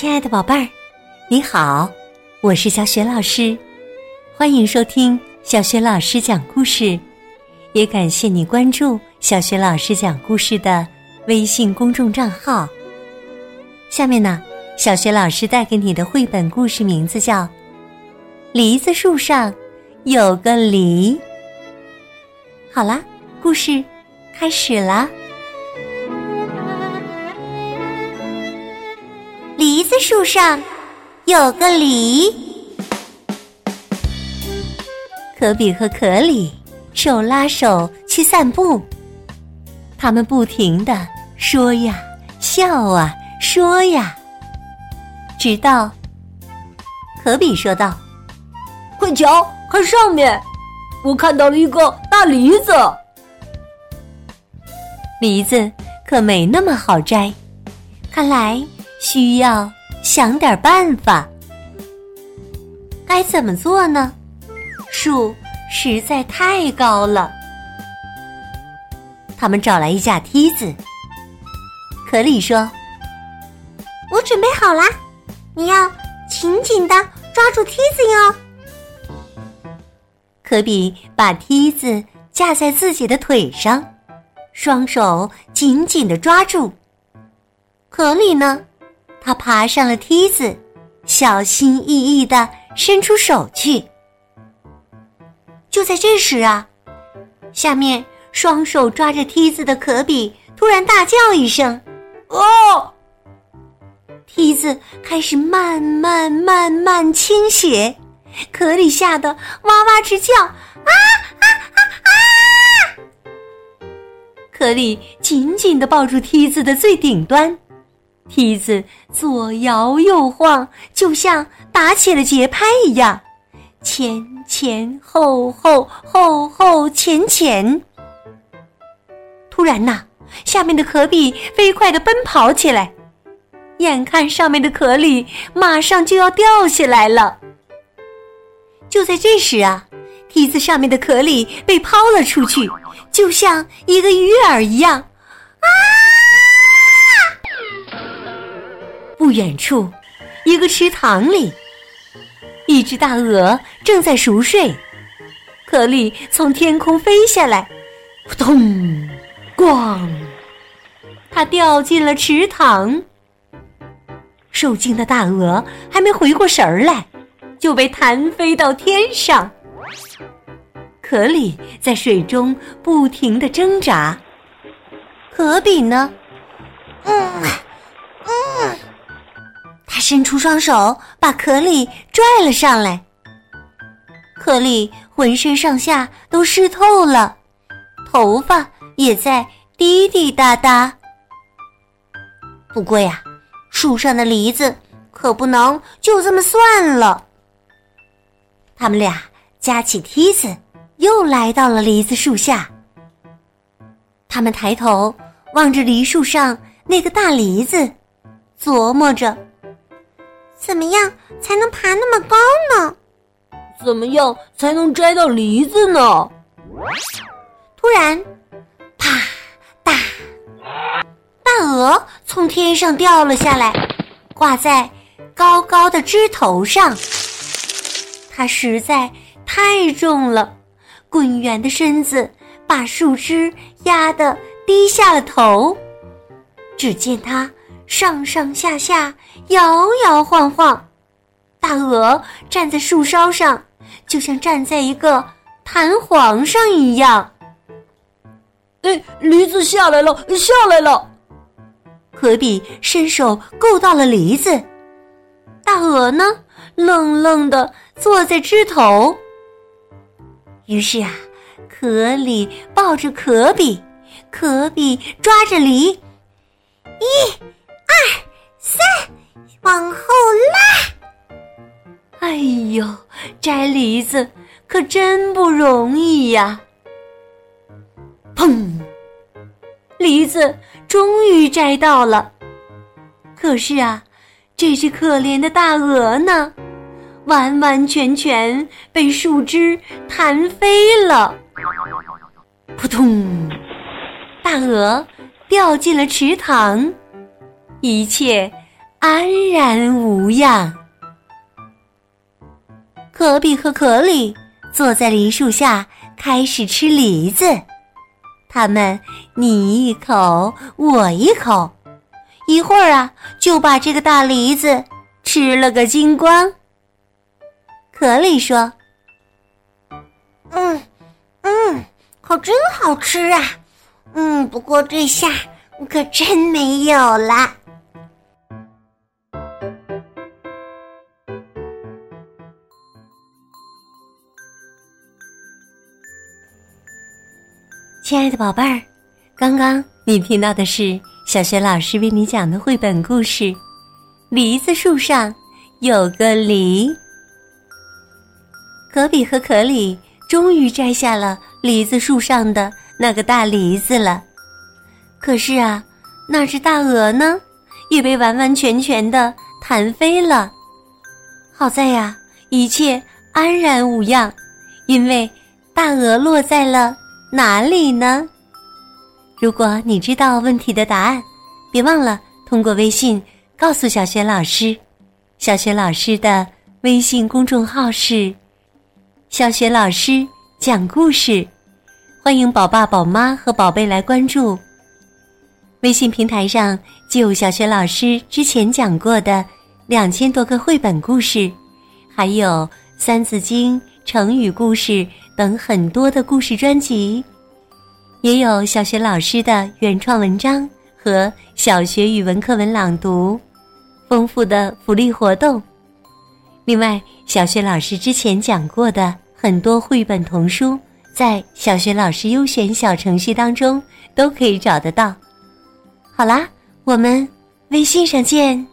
亲爱的宝贝儿，你好，我是小雪老师，欢迎收听小雪老师讲故事，也感谢你关注小雪老师讲故事的微信公众账号。下面呢，小雪老师带给你的绘本故事名字叫《梨子树上有个梨》。好啦，故事开始啦。树上有个梨，可比和可里手拉手去散步，他们不停的说呀笑啊说呀，直到可比说道：“快瞧，看上面，我看到了一个大梨子。梨子可没那么好摘，看来。”需要想点办法，该怎么做呢？树实在太高了。他们找来一架梯子。可里说：“我准备好啦，你要紧紧的抓住梯子哟。”可比把梯子架在自己的腿上，双手紧紧的抓住。可里呢？他爬上了梯子，小心翼翼的伸出手去。就在这时啊，下面双手抓着梯子的可比突然大叫一声：“哦！”梯子开始慢慢慢慢倾斜，可里吓得哇哇直叫：“啊啊啊啊！”可里紧紧的抱住梯子的最顶端。梯子左摇右晃，就像打起了节拍一样，前前后后，后后前前。突然呐，下面的壳壁飞快的奔跑起来，眼看上面的壳里马上就要掉下来了。就在这时啊，梯子上面的壳里被抛了出去，就像一个鱼饵一样，不远处，一个池塘里，一只大鹅正在熟睡。可里从天空飞下来，扑通，咣，它掉进了池塘。受惊的大鹅还没回过神儿来，就被弹飞到天上。可里在水中不停的挣扎，可比呢？嗯，嗯。伸出双手，把可里拽了上来。可里浑身上下都湿透了，头发也在滴滴答答。不过呀，树上的梨子可不能就这么算了。他们俩架起梯子，又来到了梨子树下。他们抬头望着梨树上那个大梨子，琢磨着。怎么样才能爬那么高呢？怎么样才能摘到梨子呢？突然，啪嗒，大鹅从天上掉了下来，挂在高高的枝头上。它实在太重了，滚圆的身子把树枝压得低下了头。只见它。上上下下摇摇晃晃，大鹅站在树梢上，就像站在一个弹簧上一样。哎，梨子下来了，下来了！可比伸手够到了梨子，大鹅呢，愣愣的坐在枝头。于是啊，可里抱着可比，可比抓着梨，一。摘梨子可真不容易呀！砰，梨子终于摘到了。可是啊，这只可怜的大鹅呢，完完全全被树枝弹飞了。扑通，大鹅掉进了池塘。一切安然无恙。可比和可里坐在梨树下，开始吃梨子。他们你一口我一口，一会儿啊，就把这个大梨子吃了个精光。可里说：“嗯嗯，可真好吃啊！嗯，不过这下可真没有了。”亲爱的宝贝儿，刚刚你听到的是小学老师为你讲的绘本故事《梨子树上有个梨》。可比和可里终于摘下了梨子树上的那个大梨子了，可是啊，那只大鹅呢，也被完完全全的弹飞了。好在呀，一切安然无恙，因为大鹅落在了。哪里呢？如果你知道问题的答案，别忘了通过微信告诉小雪老师。小雪老师的微信公众号是“小雪老师讲故事”，欢迎宝爸宝妈和宝贝来关注。微信平台上就有小雪老师之前讲过的两千多个绘本故事，还有《三字经》成语故事。等很多的故事专辑，也有小学老师的原创文章和小学语文课文朗读，丰富的福利活动。另外，小学老师之前讲过的很多绘本童书，在小学老师优选小程序当中都可以找得到。好啦，我们微信上见。